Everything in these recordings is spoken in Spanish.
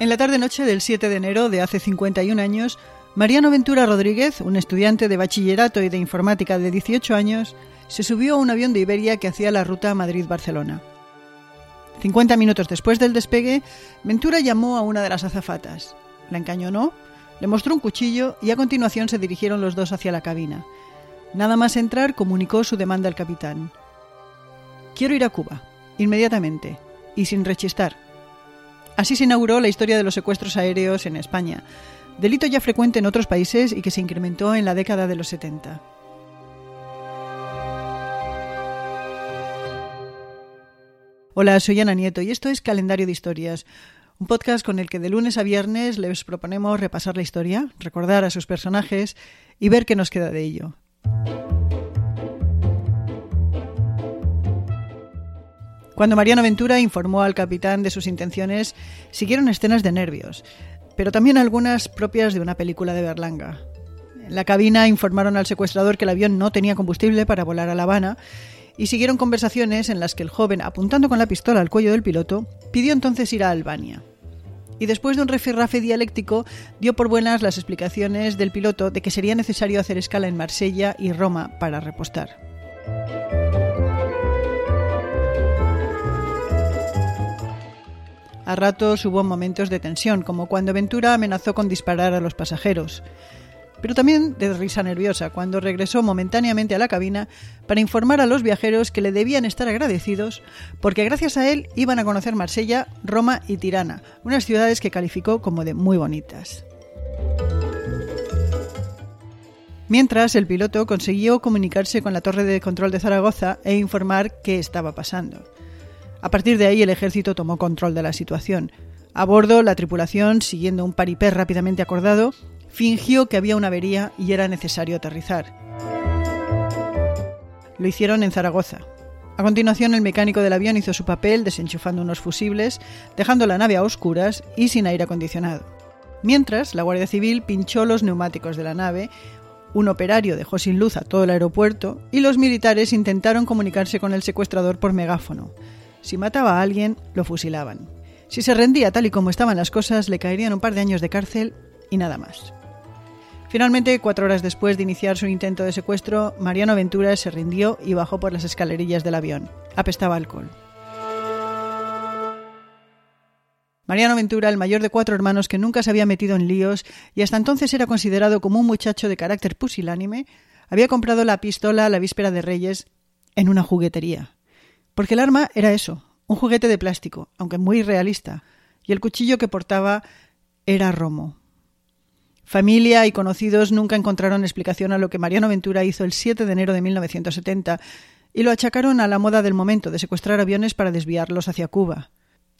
En la tarde-noche del 7 de enero de hace 51 años, Mariano Ventura Rodríguez, un estudiante de bachillerato y de informática de 18 años, se subió a un avión de Iberia que hacía la ruta Madrid-Barcelona. 50 minutos después del despegue, Ventura llamó a una de las azafatas. La encañonó, le mostró un cuchillo y a continuación se dirigieron los dos hacia la cabina. Nada más entrar, comunicó su demanda al capitán. Quiero ir a Cuba, inmediatamente, y sin rechistar. Así se inauguró la historia de los secuestros aéreos en España, delito ya frecuente en otros países y que se incrementó en la década de los 70. Hola, soy Ana Nieto y esto es Calendario de Historias, un podcast con el que de lunes a viernes les proponemos repasar la historia, recordar a sus personajes y ver qué nos queda de ello. Cuando Mariano Ventura informó al capitán de sus intenciones, siguieron escenas de nervios, pero también algunas propias de una película de Berlanga. En la cabina informaron al secuestrador que el avión no tenía combustible para volar a La Habana y siguieron conversaciones en las que el joven, apuntando con la pistola al cuello del piloto, pidió entonces ir a Albania. Y después de un refirrafe dialéctico, dio por buenas las explicaciones del piloto de que sería necesario hacer escala en Marsella y Roma para repostar. A ratos hubo momentos de tensión, como cuando Ventura amenazó con disparar a los pasajeros. Pero también de risa nerviosa, cuando regresó momentáneamente a la cabina para informar a los viajeros que le debían estar agradecidos porque gracias a él iban a conocer Marsella, Roma y Tirana, unas ciudades que calificó como de muy bonitas. Mientras, el piloto consiguió comunicarse con la torre de control de Zaragoza e informar qué estaba pasando. A partir de ahí el ejército tomó control de la situación. A bordo, la tripulación, siguiendo un paripé rápidamente acordado, fingió que había una avería y era necesario aterrizar. Lo hicieron en Zaragoza. A continuación, el mecánico del avión hizo su papel desenchufando unos fusibles, dejando la nave a oscuras y sin aire acondicionado. Mientras, la Guardia Civil pinchó los neumáticos de la nave, un operario dejó sin luz a todo el aeropuerto y los militares intentaron comunicarse con el secuestrador por megáfono. Si mataba a alguien, lo fusilaban. Si se rendía tal y como estaban las cosas, le caerían un par de años de cárcel y nada más. Finalmente, cuatro horas después de iniciar su intento de secuestro, Mariano Ventura se rindió y bajó por las escalerillas del avión. Apestaba alcohol. Mariano Ventura, el mayor de cuatro hermanos que nunca se había metido en líos y hasta entonces era considerado como un muchacho de carácter pusilánime, había comprado la pistola la víspera de Reyes en una juguetería. Porque el arma era eso, un juguete de plástico, aunque muy realista, y el cuchillo que portaba era romo. Familia y conocidos nunca encontraron explicación a lo que Mariano Ventura hizo el 7 de enero de 1970 y lo achacaron a la moda del momento de secuestrar aviones para desviarlos hacia Cuba.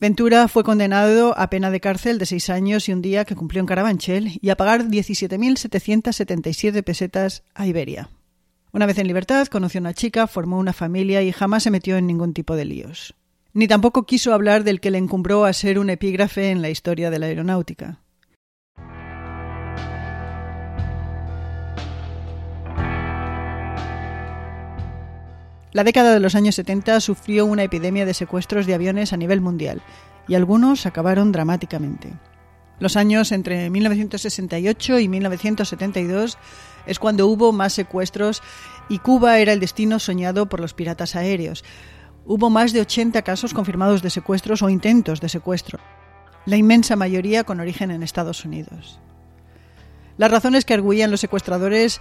Ventura fue condenado a pena de cárcel de seis años y un día que cumplió en Carabanchel y a pagar 17.777 pesetas a Iberia. Una vez en libertad, conoció a una chica, formó una familia y jamás se metió en ningún tipo de líos. Ni tampoco quiso hablar del que le encumbró a ser un epígrafe en la historia de la aeronáutica. La década de los años 70 sufrió una epidemia de secuestros de aviones a nivel mundial, y algunos acabaron dramáticamente. Los años entre 1968 y 1972 es cuando hubo más secuestros y Cuba era el destino soñado por los piratas aéreos. Hubo más de 80 casos confirmados de secuestros o intentos de secuestro, la inmensa mayoría con origen en Estados Unidos. Las razones que arguían los secuestradores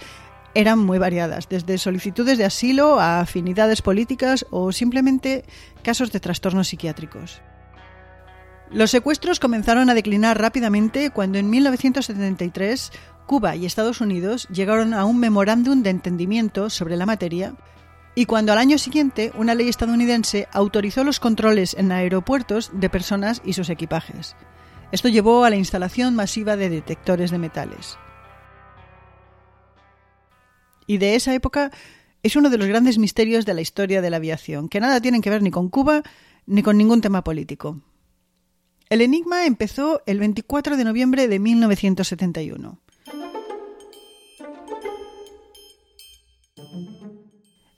eran muy variadas, desde solicitudes de asilo a afinidades políticas o simplemente casos de trastornos psiquiátricos. Los secuestros comenzaron a declinar rápidamente cuando en 1973 Cuba y Estados Unidos llegaron a un memorándum de entendimiento sobre la materia y cuando al año siguiente una ley estadounidense autorizó los controles en aeropuertos de personas y sus equipajes. Esto llevó a la instalación masiva de detectores de metales. Y de esa época es uno de los grandes misterios de la historia de la aviación, que nada tienen que ver ni con Cuba ni con ningún tema político. El enigma empezó el 24 de noviembre de 1971.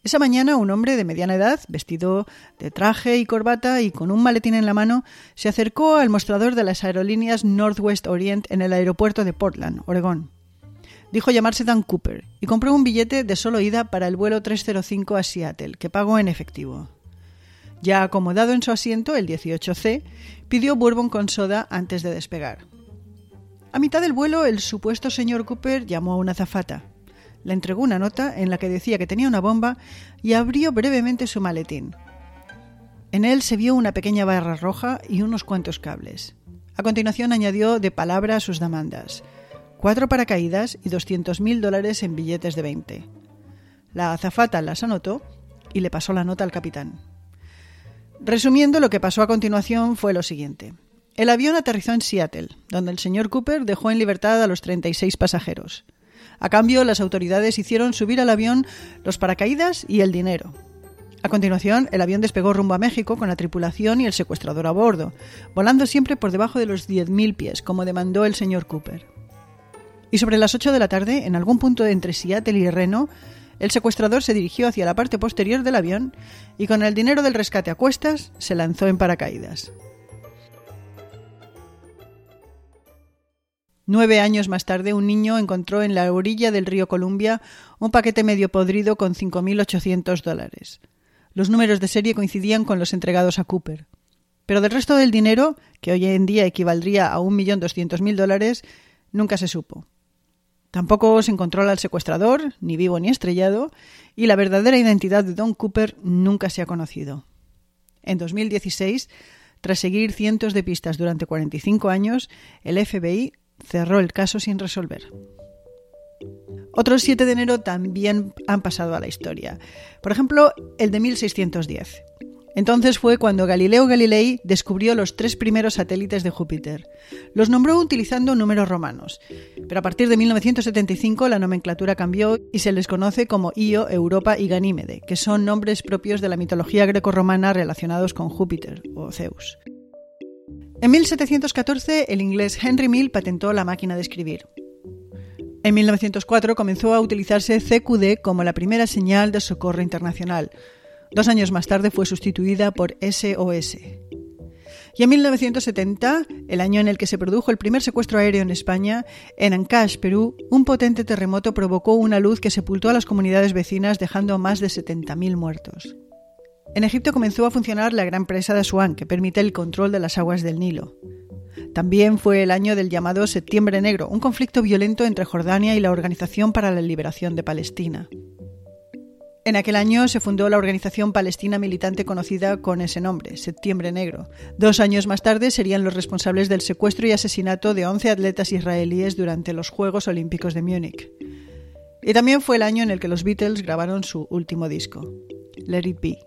Esa mañana un hombre de mediana edad, vestido de traje y corbata y con un maletín en la mano, se acercó al mostrador de las aerolíneas Northwest Orient en el aeropuerto de Portland, Oregón. Dijo llamarse Dan Cooper y compró un billete de solo ida para el vuelo 305 a Seattle, que pagó en efectivo. Ya acomodado en su asiento, el 18C, pidió bourbon con soda antes de despegar. A mitad del vuelo, el supuesto señor Cooper llamó a una azafata. Le entregó una nota en la que decía que tenía una bomba y abrió brevemente su maletín. En él se vio una pequeña barra roja y unos cuantos cables. A continuación añadió de palabra sus demandas. Cuatro paracaídas y 200.000 dólares en billetes de 20. La azafata las anotó y le pasó la nota al capitán. Resumiendo, lo que pasó a continuación fue lo siguiente. El avión aterrizó en Seattle, donde el señor Cooper dejó en libertad a los 36 pasajeros. A cambio, las autoridades hicieron subir al avión los paracaídas y el dinero. A continuación, el avión despegó rumbo a México con la tripulación y el secuestrador a bordo, volando siempre por debajo de los 10.000 pies, como demandó el señor Cooper. Y sobre las 8 de la tarde, en algún punto entre Seattle y Reno, el secuestrador se dirigió hacia la parte posterior del avión y con el dinero del rescate a cuestas se lanzó en paracaídas. Nueve años más tarde, un niño encontró en la orilla del río Columbia un paquete medio podrido con 5.800 dólares. Los números de serie coincidían con los entregados a Cooper. Pero del resto del dinero, que hoy en día equivaldría a 1.200.000 dólares, nunca se supo. Tampoco se encontró al secuestrador, ni vivo ni estrellado, y la verdadera identidad de Don Cooper nunca se ha conocido. En 2016, tras seguir cientos de pistas durante 45 años, el FBI cerró el caso sin resolver. Otros 7 de enero también han pasado a la historia. Por ejemplo, el de 1610. Entonces fue cuando Galileo Galilei descubrió los tres primeros satélites de Júpiter. Los nombró utilizando números romanos, pero a partir de 1975 la nomenclatura cambió y se les conoce como Io, Europa y Ganímede, que son nombres propios de la mitología grecorromana relacionados con Júpiter o Zeus. En 1714, el inglés Henry Mill patentó la máquina de escribir. En 1904 comenzó a utilizarse CQD como la primera señal de socorro internacional. Dos años más tarde fue sustituida por SOS. Y en 1970, el año en el que se produjo el primer secuestro aéreo en España, en Ancash, Perú, un potente terremoto provocó una luz que sepultó a las comunidades vecinas dejando más de 70.000 muertos. En Egipto comenzó a funcionar la gran presa de Asuán, que permite el control de las aguas del Nilo. También fue el año del llamado Septiembre Negro, un conflicto violento entre Jordania y la Organización para la Liberación de Palestina. En aquel año se fundó la organización palestina militante conocida con ese nombre, Septiembre Negro. Dos años más tarde serían los responsables del secuestro y asesinato de 11 atletas israelíes durante los Juegos Olímpicos de Múnich. Y también fue el año en el que los Beatles grabaron su último disco, Let It Be.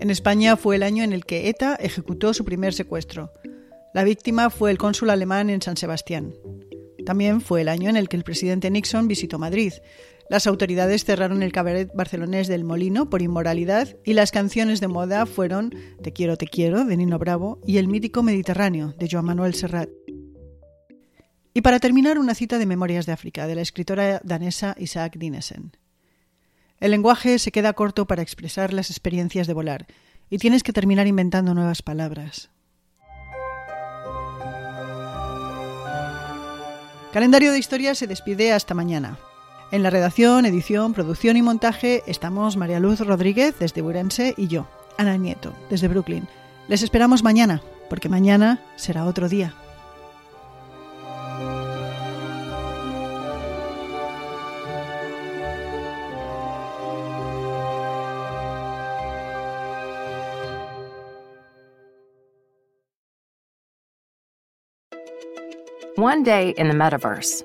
En España fue el año en el que ETA ejecutó su primer secuestro. La víctima fue el cónsul alemán en San Sebastián. También fue el año en el que el presidente Nixon visitó Madrid. Las autoridades cerraron el cabaret barcelonés del Molino por inmoralidad y las canciones de moda fueron Te quiero, te quiero de Nino Bravo y El mítico Mediterráneo de Joan Manuel Serrat. Y para terminar, una cita de Memorias de África de la escritora danesa Isaac Dinesen. El lenguaje se queda corto para expresar las experiencias de volar y tienes que terminar inventando nuevas palabras. Calendario de historia se despide hasta mañana. En la redacción, edición, producción y montaje estamos María Luz Rodríguez desde Burense y yo, Ana Nieto, desde Brooklyn. Les esperamos mañana, porque mañana será otro día. One day in the metaverse,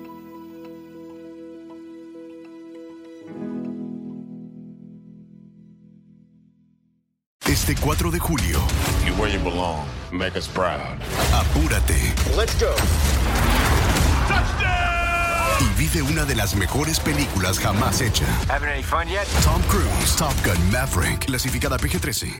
Este 4 de julio, You're where you belong. Make us proud. apúrate Let's go. y vive una de las mejores películas jamás hecha. Having any fun yet? Tom Cruise, Top Gun Maverick, clasificada PG-13.